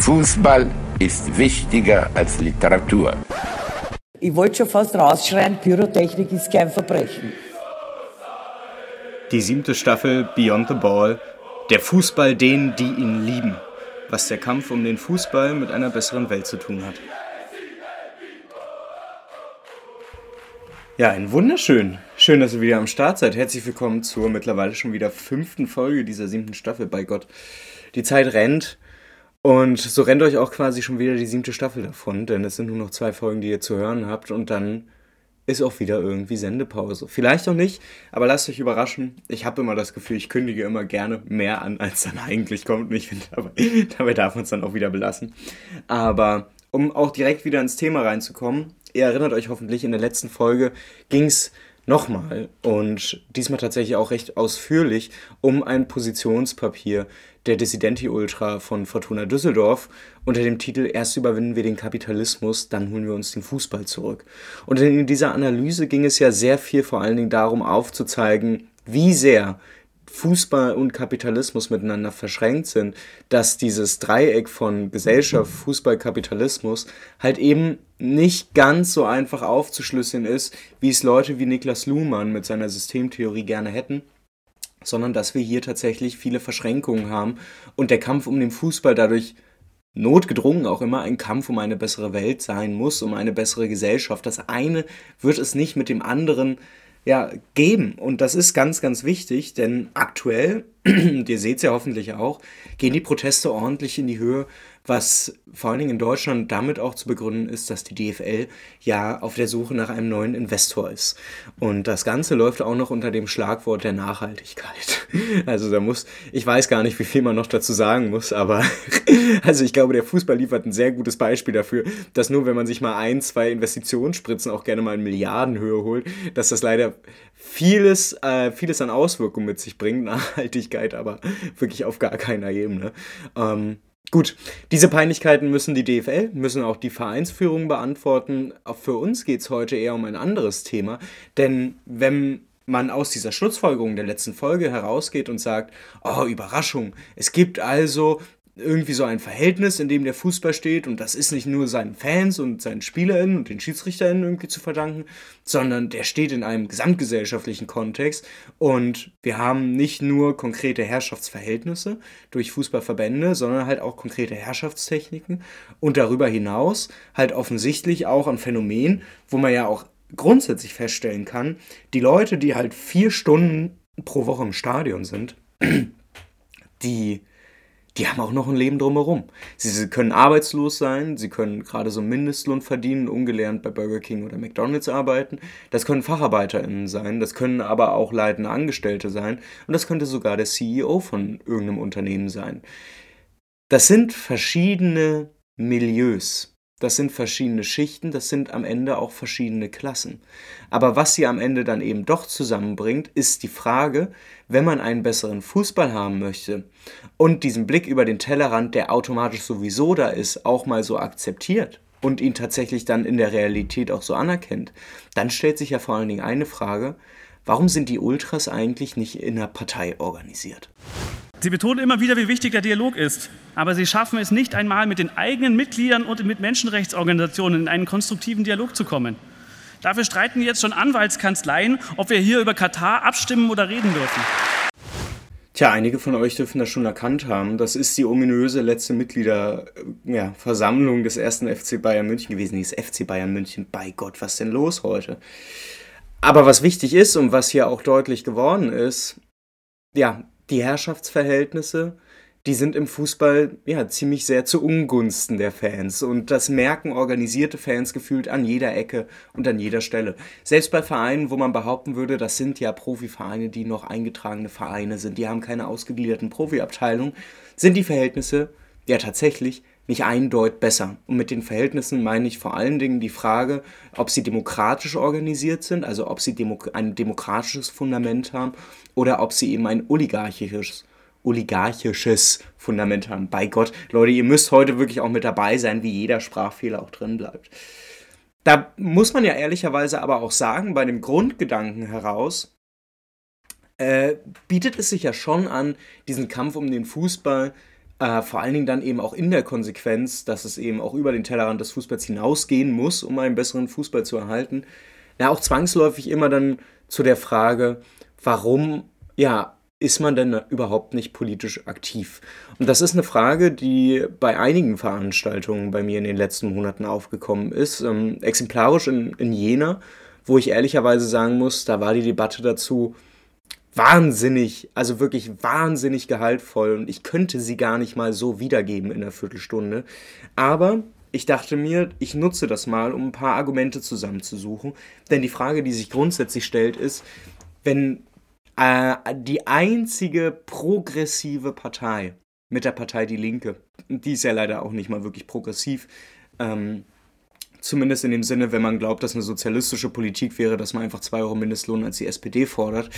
Fußball ist wichtiger als Literatur. Ich wollte schon fast rausschreien, Pyrotechnik ist kein Verbrechen. Die siebte Staffel Beyond the Ball. Der Fußball denen, die ihn lieben. Was der Kampf um den Fußball mit einer besseren Welt zu tun hat. Ja, ein wunderschön. Schön, dass ihr wieder am Start seid. Herzlich willkommen zur mittlerweile schon wieder fünften Folge dieser siebten Staffel. Bei Gott, die Zeit rennt. Und so rennt euch auch quasi schon wieder die siebte Staffel davon, denn es sind nur noch zwei Folgen, die ihr zu hören habt und dann ist auch wieder irgendwie Sendepause. Vielleicht auch nicht, aber lasst euch überraschen. Ich habe immer das Gefühl, ich kündige immer gerne mehr an, als dann eigentlich kommt. Und ich finde, dabei, dabei darf man es dann auch wieder belassen. Aber um auch direkt wieder ins Thema reinzukommen, ihr erinnert euch hoffentlich, in der letzten Folge ging es nochmal und diesmal tatsächlich auch recht ausführlich um ein Positionspapier der Dissidenti Ultra von Fortuna Düsseldorf unter dem Titel Erst überwinden wir den Kapitalismus, dann holen wir uns den Fußball zurück. Und in dieser Analyse ging es ja sehr viel vor allen Dingen darum aufzuzeigen, wie sehr Fußball und Kapitalismus miteinander verschränkt sind, dass dieses Dreieck von Gesellschaft, Fußball, Kapitalismus halt eben nicht ganz so einfach aufzuschlüsseln ist, wie es Leute wie Niklas Luhmann mit seiner Systemtheorie gerne hätten, sondern dass wir hier tatsächlich viele Verschränkungen haben und der Kampf um den Fußball dadurch notgedrungen auch immer ein Kampf um eine bessere Welt sein muss, um eine bessere Gesellschaft. Das eine wird es nicht mit dem anderen ja, geben. Und das ist ganz, ganz wichtig, denn aktuell, ihr seht es ja hoffentlich auch, gehen die Proteste ordentlich in die Höhe was vor allen Dingen in Deutschland damit auch zu begründen ist, dass die DFL ja auf der Suche nach einem neuen Investor ist. Und das Ganze läuft auch noch unter dem Schlagwort der Nachhaltigkeit. Also da muss, ich weiß gar nicht, wie viel man noch dazu sagen muss, aber also ich glaube, der Fußball liefert ein sehr gutes Beispiel dafür, dass nur wenn man sich mal ein, zwei Investitionsspritzen auch gerne mal in Milliardenhöhe holt, dass das leider vieles, äh, vieles an Auswirkungen mit sich bringt. Nachhaltigkeit aber wirklich auf gar keiner Ebene. Ähm, Gut, diese Peinlichkeiten müssen die DFL, müssen auch die Vereinsführung beantworten. Auch für uns geht es heute eher um ein anderes Thema, denn wenn man aus dieser Schlussfolgerung der letzten Folge herausgeht und sagt, oh Überraschung, es gibt also irgendwie so ein Verhältnis, in dem der Fußball steht und das ist nicht nur seinen Fans und seinen SpielerInnen und den SchiedsrichterInnen irgendwie zu verdanken, sondern der steht in einem gesamtgesellschaftlichen Kontext und wir haben nicht nur konkrete Herrschaftsverhältnisse durch Fußballverbände, sondern halt auch konkrete Herrschaftstechniken und darüber hinaus halt offensichtlich auch ein Phänomen, wo man ja auch grundsätzlich feststellen kann, die Leute, die halt vier Stunden pro Woche im Stadion sind, die die haben auch noch ein Leben drumherum. Sie, sie können arbeitslos sein, sie können gerade so Mindestlohn verdienen, ungelernt bei Burger King oder McDonalds arbeiten. Das können FacharbeiterInnen sein, das können aber auch leitende Angestellte sein und das könnte sogar der CEO von irgendeinem Unternehmen sein. Das sind verschiedene Milieus. Das sind verschiedene Schichten, das sind am Ende auch verschiedene Klassen. Aber was sie am Ende dann eben doch zusammenbringt, ist die Frage, wenn man einen besseren Fußball haben möchte und diesen Blick über den Tellerrand, der automatisch sowieso da ist, auch mal so akzeptiert und ihn tatsächlich dann in der Realität auch so anerkennt, dann stellt sich ja vor allen Dingen eine Frage, warum sind die Ultras eigentlich nicht in einer Partei organisiert? Sie betonen immer wieder, wie wichtig der Dialog ist, aber sie schaffen es nicht einmal, mit den eigenen Mitgliedern und mit Menschenrechtsorganisationen in einen konstruktiven Dialog zu kommen. Dafür streiten jetzt schon Anwaltskanzleien, ob wir hier über Katar abstimmen oder reden dürfen. Tja, einige von euch dürfen das schon erkannt haben. Das ist die ominöse letzte Mitgliederversammlung ja, des ersten FC Bayern München gewesen. Die ist FC Bayern München. Bei Gott, was denn los heute? Aber was wichtig ist und was hier auch deutlich geworden ist, ja, die Herrschaftsverhältnisse, die sind im Fußball ja ziemlich sehr zu Ungunsten der Fans und das merken organisierte Fans gefühlt an jeder Ecke und an jeder Stelle. Selbst bei Vereinen, wo man behaupten würde, das sind ja Profivereine, die noch eingetragene Vereine sind, die haben keine ausgegliederten Profiabteilungen, sind die Verhältnisse ja tatsächlich nicht eindeutig besser. Und mit den Verhältnissen meine ich vor allen Dingen die Frage, ob sie demokratisch organisiert sind, also ob sie demo ein demokratisches Fundament haben oder ob sie eben ein oligarchisches oligarchisches Fundament haben. Bei Gott, Leute, ihr müsst heute wirklich auch mit dabei sein, wie jeder Sprachfehler auch drin bleibt. Da muss man ja ehrlicherweise aber auch sagen, bei dem Grundgedanken heraus, äh, bietet es sich ja schon an, diesen Kampf um den Fußball Äh, vor allen Dingen dann eben auch in der Konsequenz, dass es eben auch über den Tellerrand des Fußballs hinausgehen muss, um einen besseren Fußball zu erhalten. Ja, auch zwangsläufig immer dann zu der Frage, warum ja ist man denn überhaupt nicht politisch aktiv? Und das ist eine Frage, die bei einigen Veranstaltungen bei mir in den letzten Monaten aufgekommen ist. Ähm, exemplarisch in, in Jena, wo ich ehrlicherweise sagen muss, da war die Debatte dazu wahnsinnig, also wirklich wahnsinnig gehaltvoll und ich könnte sie gar nicht mal so wiedergeben in einer Viertelstunde. Aber ich dachte mir, ich nutze das mal, um ein paar Argumente zusammenzusuchen. Denn die Frage, die sich grundsätzlich stellt, ist, wenn äh, die einzige progressive Partei mit der Partei Die Linke, die ist ja leider auch nicht mal wirklich progressiv, ähm, zumindest in dem Sinne, wenn man glaubt, dass eine sozialistische Politik wäre, dass man einfach 2 Euro Mindestlohn als die SPD fordert.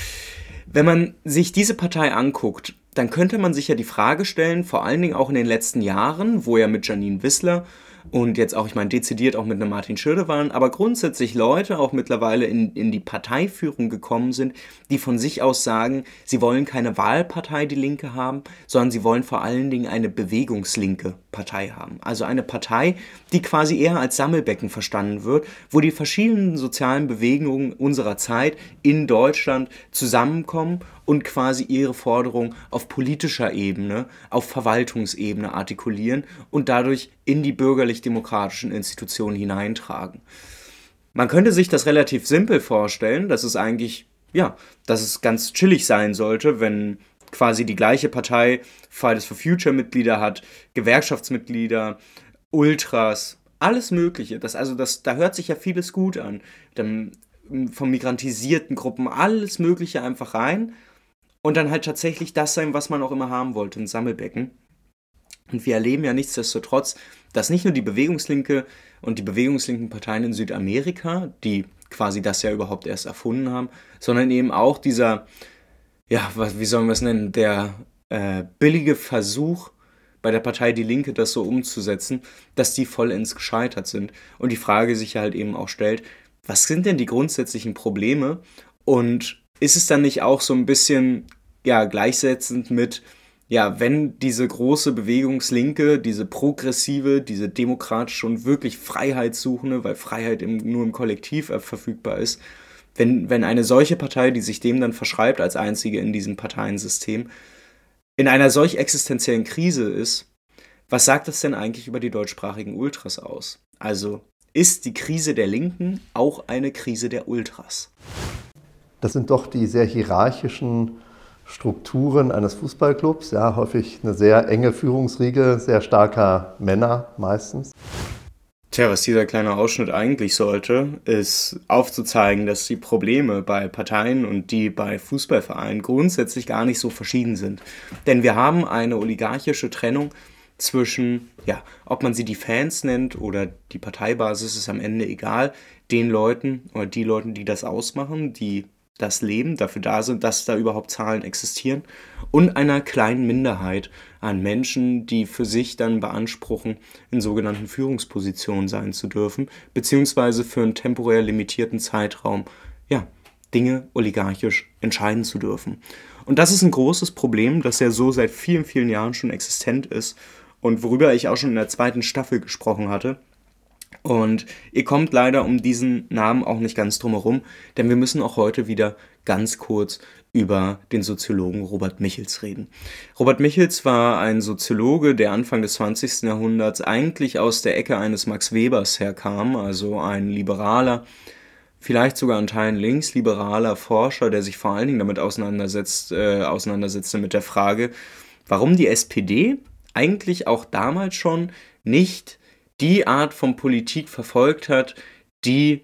Wenn man sich diese Partei anguckt, dann könnte man sich ja die Frage stellen, vor allen Dingen auch in den letzten Jahren, wo ja mit Janine Wissler und jetzt auch, ich meine, dezidiert auch mit einem Martin Schirdewan, aber grundsätzlich Leute auch mittlerweile in, in die Parteiführung gekommen sind, die von sich aus sagen, sie wollen keine Wahlpartei, die Linke haben, sondern sie wollen vor allen Dingen eine bewegungslinke Partei haben. Also eine Partei, die quasi eher als Sammelbecken verstanden wird, wo die verschiedenen sozialen Bewegungen unserer Zeit in Deutschland zusammenkommen und quasi ihre Forderungen auf politischer Ebene, auf Verwaltungsebene artikulieren und dadurch in die bürgerlich-demokratischen Institutionen hineintragen. Man könnte sich das relativ simpel vorstellen, dass es eigentlich, ja, dass es ganz chillig sein sollte, wenn quasi die gleiche Partei Fridays for Future Mitglieder hat, Gewerkschaftsmitglieder, Ultras, alles Mögliche. Das, also das, da hört sich ja vieles gut an. Dann, von migrantisierten Gruppen, alles Mögliche einfach rein und dann halt tatsächlich das sein, was man auch immer haben wollte, ein Sammelbecken. Und wir erleben ja nichtsdestotrotz, dass nicht nur die Bewegungslinke und die bewegungslinken Parteien in Südamerika, die quasi das ja überhaupt erst erfunden haben, sondern eben auch dieser, ja, wie sollen wir es nennen, der äh, billige Versuch bei der Partei Die Linke, das so umzusetzen, dass die vollends gescheitert sind. Und die Frage sich halt eben auch stellt, was sind denn die grundsätzlichen Probleme und ist es dann nicht auch so ein bisschen ja, gleichsetzend mit, ja, wenn diese große Bewegungslinke, diese progressive, diese demokratische und wirklich freiheitssuchende, weil Freiheit im, nur im Kollektiv verfügbar ist, wenn, wenn eine solche Partei, die sich dem dann verschreibt als einzige in diesem Parteiensystem, in einer solch existenziellen Krise ist, was sagt das denn eigentlich über die deutschsprachigen Ultras aus? Also ist die Krise der Linken auch eine Krise der Ultras? Das sind doch die sehr hierarchischen Strukturen eines Fußballclubs. Ja, häufig eine sehr enge Führungsriege, sehr starker Männer meistens. Tja, was dieser kleine Ausschnitt eigentlich sollte, ist aufzuzeigen, dass die Probleme bei Parteien und die bei Fußballvereinen grundsätzlich gar nicht so verschieden sind. Denn wir haben eine oligarchische Trennung zwischen, ja, ob man sie die Fans nennt oder die Parteibasis, ist am Ende egal, den Leuten oder die Leuten, die das ausmachen, die das Leben, dafür da sind, dass da überhaupt Zahlen existieren, und einer kleinen Minderheit an Menschen, die für sich dann beanspruchen, in sogenannten Führungspositionen sein zu dürfen, beziehungsweise für einen temporär limitierten Zeitraum, ja, Dinge oligarchisch entscheiden zu dürfen. Und das ist ein großes Problem, das ja so seit vielen, vielen Jahren schon existent ist und worüber ich auch schon in der zweiten Staffel gesprochen hatte und ihr kommt leider um diesen Namen auch nicht ganz drum herum, denn wir müssen auch heute wieder ganz kurz über den Soziologen Robert Michels reden. Robert Michels war ein Soziologe, der Anfang des 20. Jahrhunderts eigentlich aus der Ecke eines Max Webers herkam, also ein liberaler, vielleicht sogar an Teilen linksliberaler Forscher, der sich vor allen Dingen damit auseinandersetzt, äh, auseinandersetzte mit der Frage, warum die SPD eigentlich auch damals schon nicht die Art von Politik verfolgt hat, die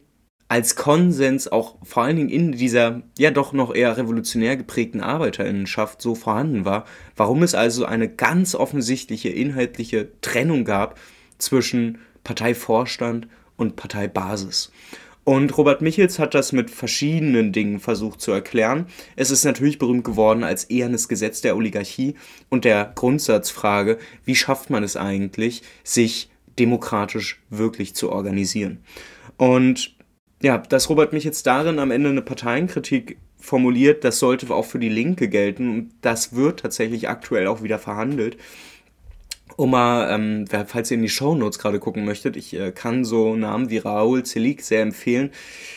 als Konsens auch vor allen Dingen in dieser ja doch noch eher revolutionär geprägten Arbeiterinnenschaft so vorhanden war, warum es also eine ganz offensichtliche inhaltliche Trennung gab zwischen Parteivorstand und Parteibasis. Und Robert Michels hat das mit verschiedenen Dingen versucht zu erklären. Es ist natürlich berühmt geworden als ehernes Gesetz der Oligarchie und der Grundsatzfrage, wie schafft man es eigentlich, sich demokratisch wirklich zu organisieren. Und ja, dass Robert mich jetzt darin am Ende eine Parteienkritik formuliert, das sollte auch für die Linke gelten und das wird tatsächlich aktuell auch wieder verhandelt. um mal, ähm, falls ihr in die Shownotes gerade gucken möchtet, ich äh, kann so Namen wie Raoul Zelik sehr empfehlen.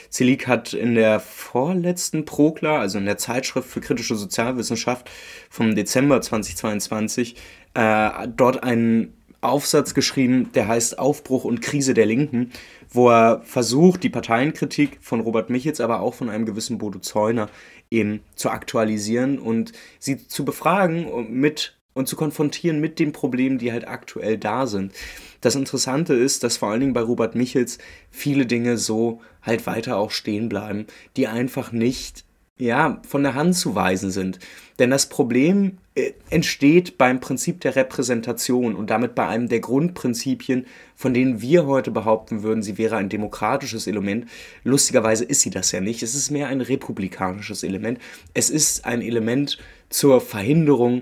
Zelik hat in der vorletzten Prokla, also in der Zeitschrift für kritische Sozialwissenschaft vom Dezember 2022, äh, dort einen Aufsatz geschrieben, der heißt Aufbruch und Krise der Linken, wo er versucht, die Parteienkritik von Robert Michels, aber auch von einem gewissen Bodo Zeuner eben zu aktualisieren und sie zu befragen mit und zu konfrontieren mit den Problemen, die halt aktuell da sind. Das Interessante ist, dass vor allen Dingen bei Robert Michels viele Dinge so halt weiter auch stehen bleiben, die einfach nicht ja, von der Hand zu weisen sind. Denn das Problem äh, entsteht beim Prinzip der Repräsentation und damit bei einem der Grundprinzipien, von denen wir heute behaupten würden, sie wäre ein demokratisches Element. Lustigerweise ist sie das ja nicht. Es ist mehr ein republikanisches Element. Es ist ein Element zur Verhinderung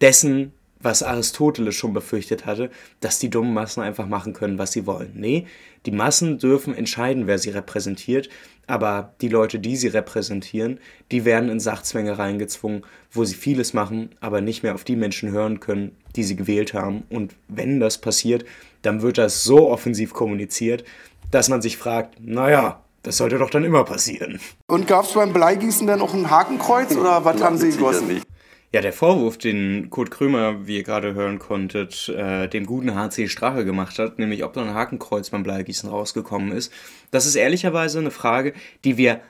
dessen, was Aristoteles schon befürchtet hatte, dass die dummen Massen einfach machen können, was sie wollen. Nee, die Massen dürfen entscheiden, wer sie repräsentiert, aber die Leute, die sie repräsentieren, die werden in Sachzwänge reingezwungen, wo sie vieles machen, aber nicht mehr auf die Menschen hören können, die sie gewählt haben. Und wenn das passiert, dann wird das so offensiv kommuniziert, dass man sich fragt, naja, das sollte doch dann immer passieren. Und gab es beim Bleigießen dann auch ein Hakenkreuz oder was haben Sie gegossen? Ja, der Vorwurf, den Kurt Krömer, wie ihr gerade hören konntet, äh, dem guten HC Strache gemacht hat, nämlich ob da ein Hakenkreuz beim Bleigießen rausgekommen ist, das ist ehrlicherweise eine Frage, die wir,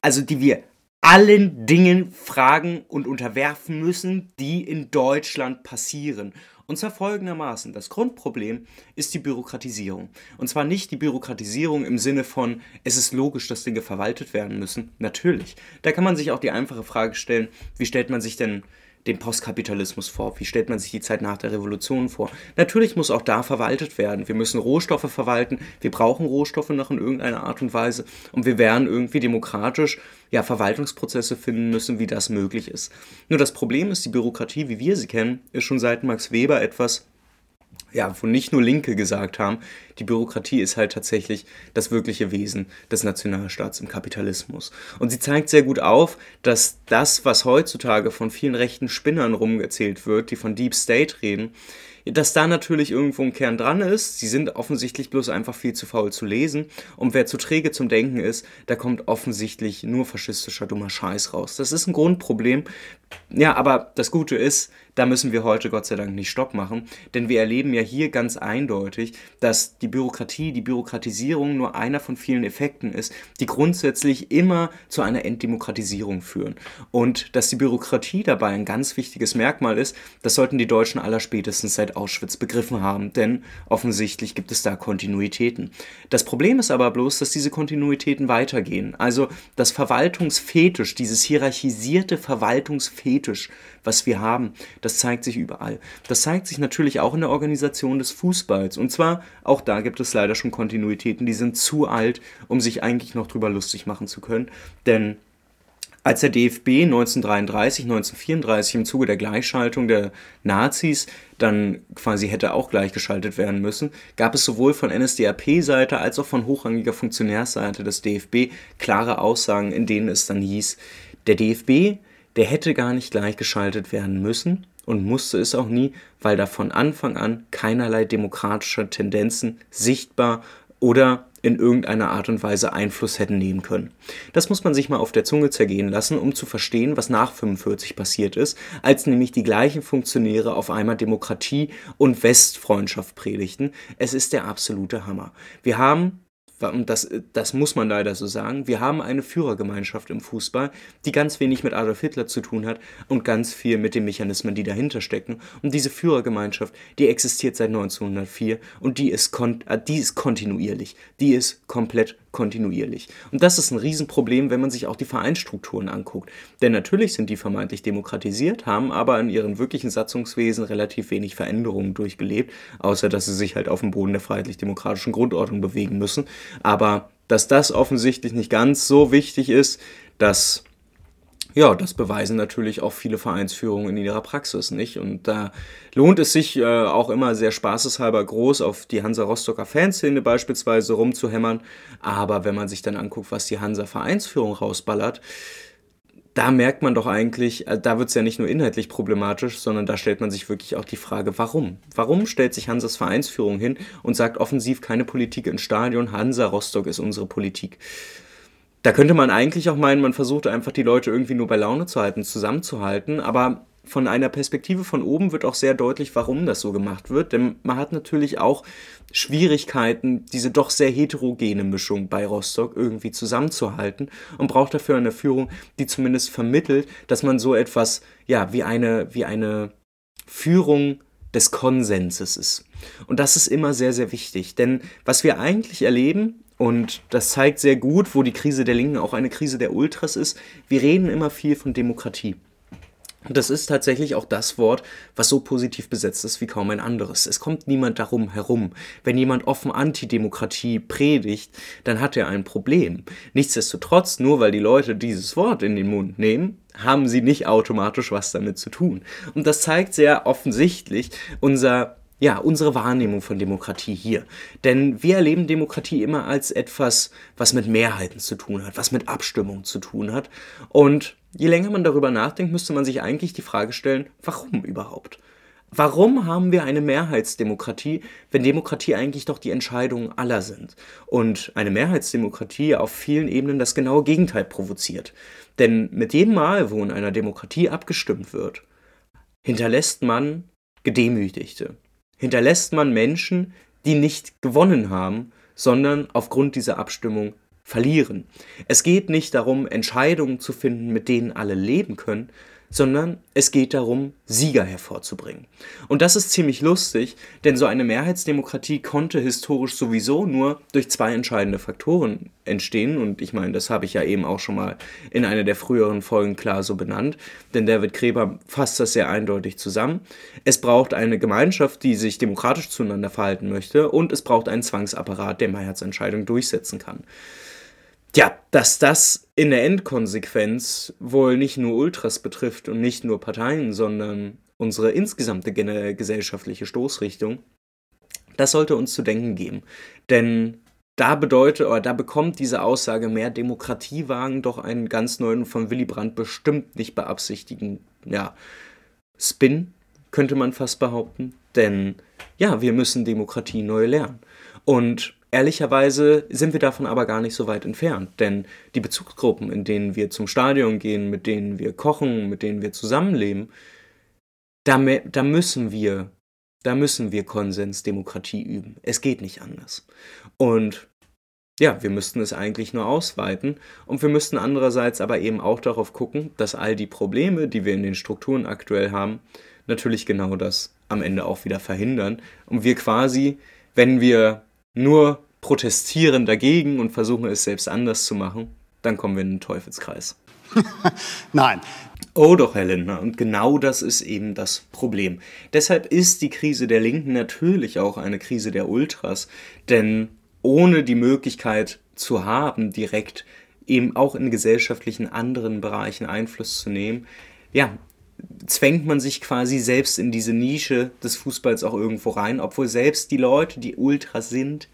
also die wir allen Dingen fragen und unterwerfen müssen, die in Deutschland passieren. Und zwar folgendermaßen. Das Grundproblem ist die Bürokratisierung. Und zwar nicht die Bürokratisierung im Sinne von, es ist logisch, dass Dinge verwaltet werden müssen. Natürlich. Da kann man sich auch die einfache Frage stellen, wie stellt man sich denn den Postkapitalismus vor? Wie stellt man sich die Zeit nach der Revolution vor? Natürlich muss auch da verwaltet werden. Wir müssen Rohstoffe verwalten. Wir brauchen Rohstoffe noch in irgendeiner Art und Weise. Und wir werden irgendwie demokratisch ja, Verwaltungsprozesse finden müssen, wie das möglich ist. Nur das Problem ist, die Bürokratie, wie wir sie kennen, ist schon seit Max Weber etwas, ja, wo nicht nur Linke gesagt haben, die Bürokratie ist halt tatsächlich das wirkliche Wesen des Nationalstaats im Kapitalismus. Und sie zeigt sehr gut auf, dass das, was heutzutage von vielen rechten Spinnern rumgezählt wird, die von Deep State reden, dass da natürlich irgendwo ein Kern dran ist. Sie sind offensichtlich bloß einfach viel zu faul zu lesen. Und wer zu träge zum Denken ist, da kommt offensichtlich nur faschistischer dummer Scheiß raus. Das ist ein Grundproblem. Ja, aber das Gute ist, da müssen wir heute Gott sei Dank nicht Stopp machen, denn wir erleben ja hier ganz eindeutig, dass die Bürokratie, die Bürokratisierung nur einer von vielen Effekten ist, die grundsätzlich immer zu einer Entdemokratisierung führen. Und dass die Bürokratie dabei ein ganz wichtiges Merkmal ist, das sollten die Deutschen allerspätestens seit Auschwitz begriffen haben, denn offensichtlich gibt es da Kontinuitäten. Das Problem ist aber bloß, dass diese Kontinuitäten weitergehen. Also das Verwaltungsfetisch, dieses hierarchisierte Verwaltungsfetisch, was wir haben, das zeigt sich überall. Das zeigt sich natürlich auch in der Organisation des Fußballs. Und zwar, auch da gibt es leider schon Kontinuitäten, die sind zu alt, um sich eigentlich noch drüber lustig machen zu können. Denn als der DFB 1933, 1934 im Zuge der Gleichschaltung der Nazis dann quasi hätte auch gleichgeschaltet werden müssen, gab es sowohl von NSDAP-Seite als auch von hochrangiger Funktionärsseite des DFB klare Aussagen, in denen es dann hieß, der DFB, der hätte gar nicht gleichgeschaltet werden müssen und musste es auch nie, weil da von Anfang an keinerlei demokratische Tendenzen sichtbar oder in irgendeiner Art und Weise Einfluss hätten nehmen können. Das muss man sich mal auf der Zunge zergehen lassen, um zu verstehen, was nach 45 passiert ist, als nämlich die gleichen Funktionäre auf einmal Demokratie und Westfreundschaft predigten. Es ist der absolute Hammer. Wir haben und das, das muss man leider so sagen, wir haben eine Führergemeinschaft im Fußball, die ganz wenig mit Adolf Hitler zu tun hat und ganz viel mit den Mechanismen, die dahinter stecken. Und diese Führergemeinschaft, die existiert seit 1904 und die ist, kon äh, die ist kontinuierlich, die ist komplett kontinuierlich. Und das ist ein Riesenproblem, wenn man sich auch die Vereinsstrukturen anguckt. Denn natürlich sind die vermeintlich demokratisiert, haben aber in ihren wirklichen Satzungswesen relativ wenig Veränderungen durchgelebt, außer dass sie sich halt auf dem Boden der freiheitlich-demokratischen Grundordnung bewegen müssen. Aber dass das offensichtlich nicht ganz so wichtig ist, dass ja, das beweisen natürlich auch viele Vereinsführungen in ihrer Praxis, nicht? Und da lohnt es sich äh, auch immer sehr spaßeshalber groß auf die Hansa Rostocker Fanszene beispielsweise rumzuhämmern. Aber wenn man sich dann anguckt, was die Hansa Vereinsführung rausballert, da merkt man doch eigentlich, äh, da wird es ja nicht nur inhaltlich problematisch, sondern da stellt man sich wirklich auch die Frage, warum? Warum stellt sich Hansas Vereinsführung hin und sagt offensiv keine Politik ins Stadion, Hansa Rostock ist unsere Politik? Da könnte man eigentlich auch meinen, man versucht einfach die Leute irgendwie nur bei Laune zu halten, zusammenzuhalten, aber von einer Perspektive von oben wird auch sehr deutlich, warum das so gemacht wird. Denn man hat natürlich auch Schwierigkeiten, diese doch sehr heterogene Mischung bei Rostock irgendwie zusammenzuhalten und braucht dafür eine Führung, die zumindest vermittelt, dass man so etwas, ja, wie eine, wie eine Führung des Konsenses ist. Und das ist immer sehr, sehr wichtig. Denn was wir eigentlich erleben, und das zeigt sehr gut, wo die Krise der Linken auch eine Krise der Ultras ist, wir reden immer viel von Demokratie. Und das ist tatsächlich auch das Wort, was so positiv besetzt ist wie kaum ein anderes. Es kommt niemand darum herum. Wenn jemand offen Antidemokratie predigt, dann hat er ein Problem. Nichtsdestotrotz, nur weil die Leute dieses Wort in den Mund nehmen, haben sie nicht automatisch was damit zu tun. Und das zeigt sehr offensichtlich unser ja, unsere Wahrnehmung von Demokratie hier. Denn wir erleben Demokratie immer als etwas, was mit Mehrheiten zu tun hat, was mit Abstimmung zu tun hat. Und je länger man darüber nachdenkt, müsste man sich eigentlich die Frage stellen, warum überhaupt? Warum haben wir eine Mehrheitsdemokratie, wenn Demokratie eigentlich doch die Entscheidungen aller sind? Und eine Mehrheitsdemokratie auf vielen Ebenen das genaue Gegenteil provoziert. Denn mit jedem Mal, wo in einer Demokratie abgestimmt wird, hinterlässt man Gedemütigte, hinterlässt man Menschen, die nicht gewonnen haben, sondern aufgrund dieser Abstimmung verlieren. Es geht nicht darum, Entscheidungen zu finden, mit denen alle leben können, sondern es geht darum, Sieger hervorzubringen. Und das ist ziemlich lustig, denn so eine Mehrheitsdemokratie konnte historisch sowieso nur durch zwei entscheidende Faktoren entstehen. Und ich meine, das habe ich ja eben auch schon mal in einer der früheren Folgen klar so benannt, denn David Kreber fasst das sehr eindeutig zusammen. Es braucht eine Gemeinschaft, die sich demokratisch zueinander verhalten möchte, und es braucht einen Zwangsapparat, der Mehrheitsentscheidungen durchsetzen kann. Tja, dass das in der Endkonsequenz wohl nicht nur Ultras betrifft und nicht nur Parteien, sondern unsere insgesamte gesellschaftliche Stoßrichtung, das sollte uns zu denken geben. Denn da bedeutet oder da bekommt diese Aussage mehr Demokratiewagen doch einen ganz neuen von Willy Brandt bestimmt nicht beabsichtigen, ja, Spin, könnte man fast behaupten. Denn ja, wir müssen Demokratie neu lernen. Und Ehrlicherweise sind wir davon aber gar nicht so weit entfernt, denn die Bezugsgruppen, in denen wir zum Stadion gehen, mit denen wir kochen, mit denen wir zusammenleben, da, da müssen wir, da müssen wir Konsensdemokratie üben. Es geht nicht anders. Und ja, wir müssten es eigentlich nur ausweiten und wir müssten andererseits aber eben auch darauf gucken, dass all die Probleme, die wir in den Strukturen aktuell haben, natürlich genau das am Ende auch wieder verhindern und wir quasi, wenn wir nur protestieren dagegen und versuchen es selbst anders zu machen, dann kommen wir in den Teufelskreis. Nein. Oh doch, Herr Lindner, und genau das ist eben das Problem. Deshalb ist die Krise der Linken natürlich auch eine Krise der Ultras, denn ohne die Möglichkeit zu haben, direkt eben auch in gesellschaftlichen anderen Bereichen Einfluss zu nehmen, ja, zwängt man sich quasi selbst in diese Nische des Fußballs auch irgendwo rein, obwohl selbst die Leute, die Ultras sind,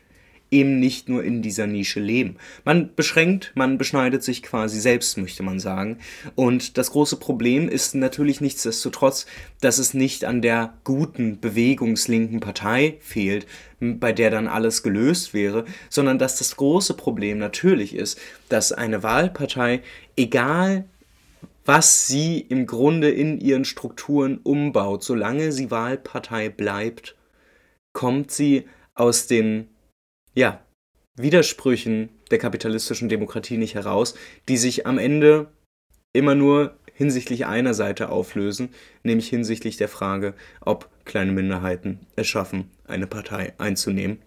eben nicht nur in dieser Nische leben. Man beschränkt, man beschneidet sich quasi selbst, möchte man sagen. Und das große Problem ist natürlich nichtsdestotrotz, dass es nicht an der guten bewegungslinken Partei fehlt, bei der dann alles gelöst wäre, sondern dass das große Problem natürlich ist, dass eine Wahlpartei, egal was sie im Grunde in ihren Strukturen umbaut. Solange sie Wahlpartei bleibt, kommt sie aus den ja, Widersprüchen der kapitalistischen Demokratie nicht heraus, die sich am Ende immer nur hinsichtlich einer Seite auflösen, nämlich hinsichtlich der Frage, ob kleine Minderheiten es schaffen, eine Partei einzunehmen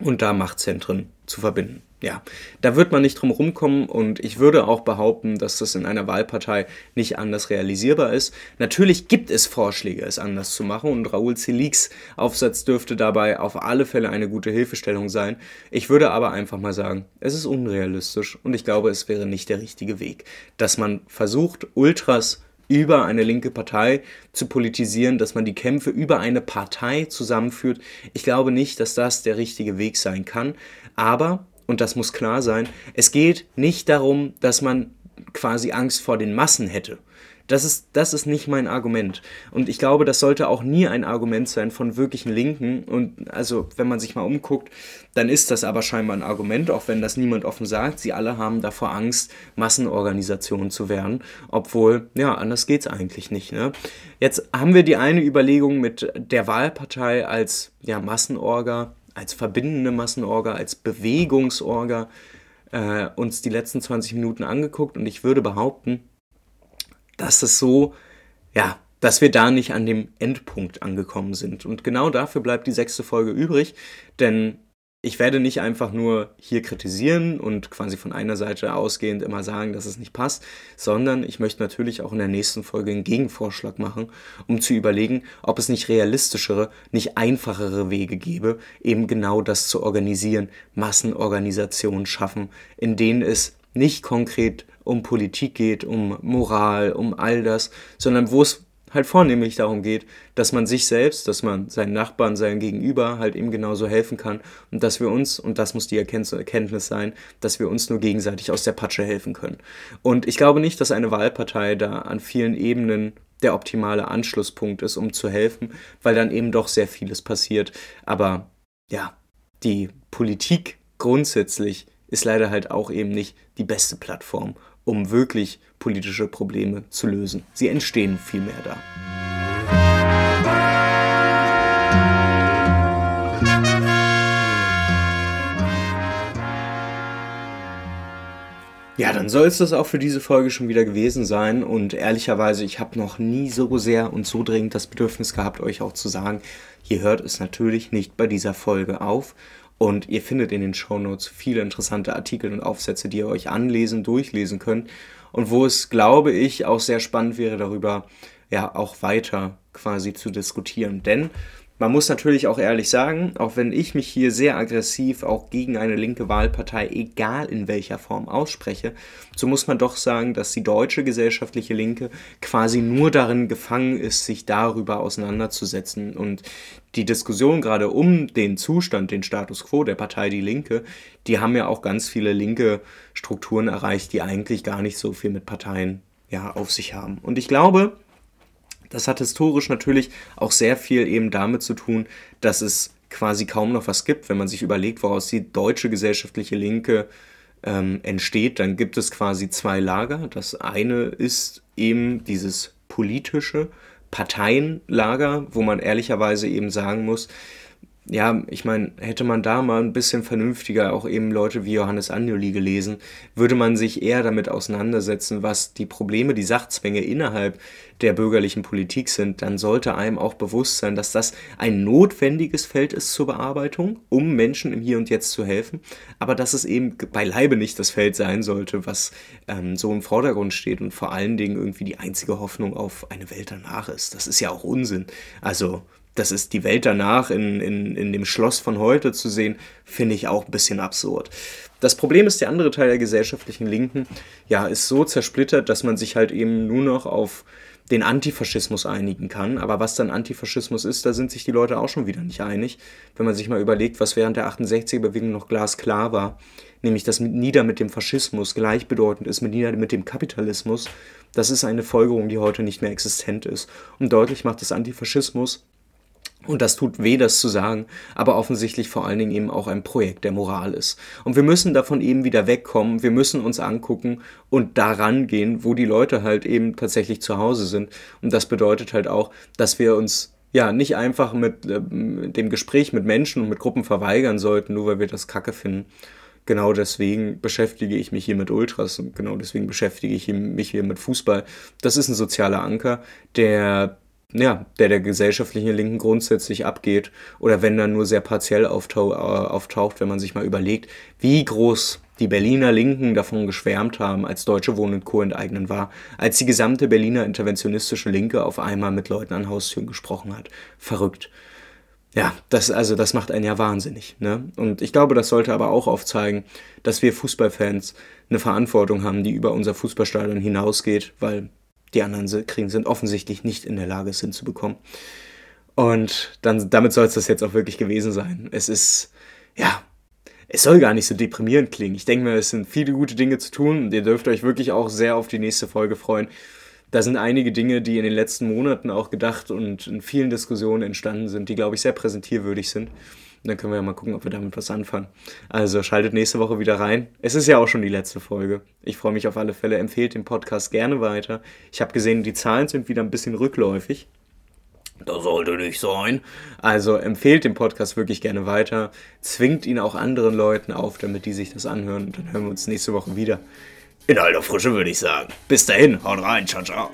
und da Machtzentren zu verbinden ja, da wird man nicht drum rumkommen und ich würde auch behaupten, dass das in einer Wahlpartei nicht anders realisierbar ist. Natürlich gibt es Vorschläge, es anders zu machen und Raoul Zeliks Aufsatz dürfte dabei auf alle Fälle eine gute Hilfestellung sein. Ich würde aber einfach mal sagen, es ist unrealistisch und ich glaube, es wäre nicht der richtige Weg, dass man versucht, Ultras über eine linke Partei zu politisieren, dass man die Kämpfe über eine Partei zusammenführt. Ich glaube nicht, dass das der richtige Weg sein kann, aber und das muss klar sein, es geht nicht darum, dass man quasi Angst vor den Massen hätte. Das ist, das ist nicht mein Argument. Und ich glaube, das sollte auch nie ein Argument sein von wirklichen Linken. Und also, wenn man sich mal umguckt, dann ist das aber scheinbar ein Argument, auch wenn das niemand offen sagt. Sie alle haben davor Angst, Massenorganisationen zu werden. Obwohl, ja, anders geht es eigentlich nicht. Ne? Jetzt haben wir die eine Überlegung mit der Wahlpartei als ja, Massenorga, als verbindende Massenorga, als Bewegungsorga äh, uns die letzten 20 Minuten angeguckt und ich würde behaupten, dass es so, ja, dass wir da nicht an dem Endpunkt angekommen sind. Und genau dafür bleibt die sechste Folge übrig, denn ich werde nicht einfach nur hier kritisieren und quasi von einer Seite ausgehend immer sagen, dass es nicht passt, sondern ich möchte natürlich auch in der nächsten Folge einen Gegenvorschlag machen, um zu überlegen, ob es nicht realistischere, nicht einfachere Wege gäbe, eben genau das zu organisieren, Massenorganisationen schaffen, in denen es nicht konkret um Politik geht, um Moral, um all das, sondern wo es halt vornehmlich darum geht, dass man sich selbst, dass man seinen Nachbarn, seinen Gegenüber halt eben genauso helfen kann und dass wir uns, und das muss die Erkenntnis sein, dass wir uns nur gegenseitig aus der Patsche helfen können. Und ich glaube nicht, dass eine Wahlpartei da an vielen Ebenen der optimale Anschlusspunkt ist, um zu helfen, weil dann eben doch sehr vieles passiert. Aber ja, die Politik grundsätzlich ist leider halt auch eben nicht die beste Plattform, um wirklich politische Probleme zu lösen. Sie entstehen vielmehr da. Ja, dann soll es das auch für diese Folge schon wieder gewesen sein. Und ehrlicherweise, ich habe noch nie so sehr und so dringend das Bedürfnis gehabt, euch auch zu sagen, hier hört es natürlich nicht bei dieser Folge auf. Und ihr findet in den Shownotes viele interessante Artikel und Aufsätze, die ihr euch anlesen, durchlesen könnt. Und wo es, glaube ich, auch sehr spannend wäre, darüber ja auch weiter quasi zu diskutieren. Denn man muss natürlich auch ehrlich sagen, auch wenn ich mich hier sehr aggressiv auch gegen eine linke Wahlpartei, egal in welcher Form, ausspreche, so muss man doch sagen, dass die deutsche gesellschaftliche Linke quasi nur darin gefangen ist, sich darüber auseinanderzusetzen. Und die Diskussion gerade um den Zustand, den Status quo der Partei Die Linke, die haben ja auch ganz viele linke Strukturen erreicht, die eigentlich gar nicht so viel mit Parteien ja, auf sich haben. Und ich glaube, das hat historisch natürlich auch sehr viel eben damit zu tun, dass es quasi kaum noch was gibt, wenn man sich überlegt, woraus die deutsche gesellschaftliche Linke ähm, entsteht, dann gibt es quasi zwei Lager. Das eine ist eben dieses politische Parteienlager, wo man ehrlicherweise eben sagen muss, ja, ich meine, hätte man da mal ein bisschen vernünftiger auch eben Leute wie Johannes Anjoli gelesen, würde man sich eher damit auseinandersetzen, was die Probleme, die Sachzwänge innerhalb der bürgerlichen Politik sind, dann sollte einem auch bewusst sein, dass das ein notwendiges Feld ist zur Bearbeitung, um Menschen im Hier und Jetzt zu helfen, aber dass es eben beileibe nicht das Feld sein sollte, was ähm, so im Vordergrund steht und vor allen Dingen irgendwie die einzige Hoffnung auf eine Welt danach ist. Das ist ja auch Unsinn. Also das ist die Welt danach in, in, in dem Schloss von heute zu sehen, finde ich auch ein bisschen absurd. Das Problem ist, der andere Teil der gesellschaftlichen Linken, ja, ist so zersplittert, dass man sich halt eben nur noch auf den Antifaschismus einigen kann. Aber was dann Antifaschismus ist, da sind sich die Leute auch schon wieder nicht einig. Wenn man sich mal überlegt, was während der 68er-Bewegung noch glasklar war, nämlich dass Nieder mit dem Faschismus gleichbedeutend ist mit Nieder mit dem Kapitalismus, das ist eine Folgerung, die heute nicht mehr existent ist. Und deutlich macht das Antifaschismus und das tut weh, das zu sagen, aber offensichtlich vor allen Dingen eben auch ein Projekt der Moral ist. Und wir müssen davon eben wieder wegkommen, wir müssen uns angucken und daran gehen, wo die Leute halt eben tatsächlich zu Hause sind. Und das bedeutet halt auch, dass wir uns ja nicht einfach mit äh, dem Gespräch mit Menschen und mit Gruppen verweigern sollten, nur weil wir das Kacke finden. Genau deswegen beschäftige ich mich hier mit Ultras und genau deswegen beschäftige ich mich hier mit Fußball. Das ist ein sozialer Anker, der ja, der der gesellschaftlichen Linken grundsätzlich abgeht oder wenn dann nur sehr partiell auftau äh, auftaucht, wenn man sich mal überlegt, wie groß die Berliner Linken davon geschwärmt haben, als Deutsche Wohnen und Co. enteignen war, als die gesamte Berliner interventionistische Linke auf einmal mit Leuten an Haustüren gesprochen hat. Verrückt. Ja, das, also das macht einen ja wahnsinnig. Ne? Und ich glaube, das sollte aber auch aufzeigen, dass wir Fußballfans eine Verantwortung haben, die über unser Fußballstadion hinausgeht, weil die anderen kriegen, sind offensichtlich nicht in der Lage, es hinzubekommen. Und dann, damit soll es das jetzt auch wirklich gewesen sein. Es ist, ja, es soll gar nicht so deprimierend klingen. Ich denke mir, es sind viele gute Dinge zu tun und ihr dürft euch wirklich auch sehr auf die nächste Folge freuen. Da sind einige Dinge, die in den letzten Monaten auch gedacht und in vielen Diskussionen entstanden sind, die, glaube ich, sehr präsentierwürdig sind. Und dann können wir ja mal gucken, ob wir damit was anfangen. Also schaltet nächste Woche wieder rein. Es ist ja auch schon die letzte Folge. Ich freue mich auf alle Fälle. Empfehlt den Podcast gerne weiter. Ich habe gesehen, die Zahlen sind wieder ein bisschen rückläufig. Das sollte nicht sein. Also empfehlt den Podcast wirklich gerne weiter. Zwingt ihn auch anderen Leuten auf, damit die sich das anhören. Und dann hören wir uns nächste Woche wieder. In alter Frische würde ich sagen. Bis dahin, haut rein, ciao, ciao.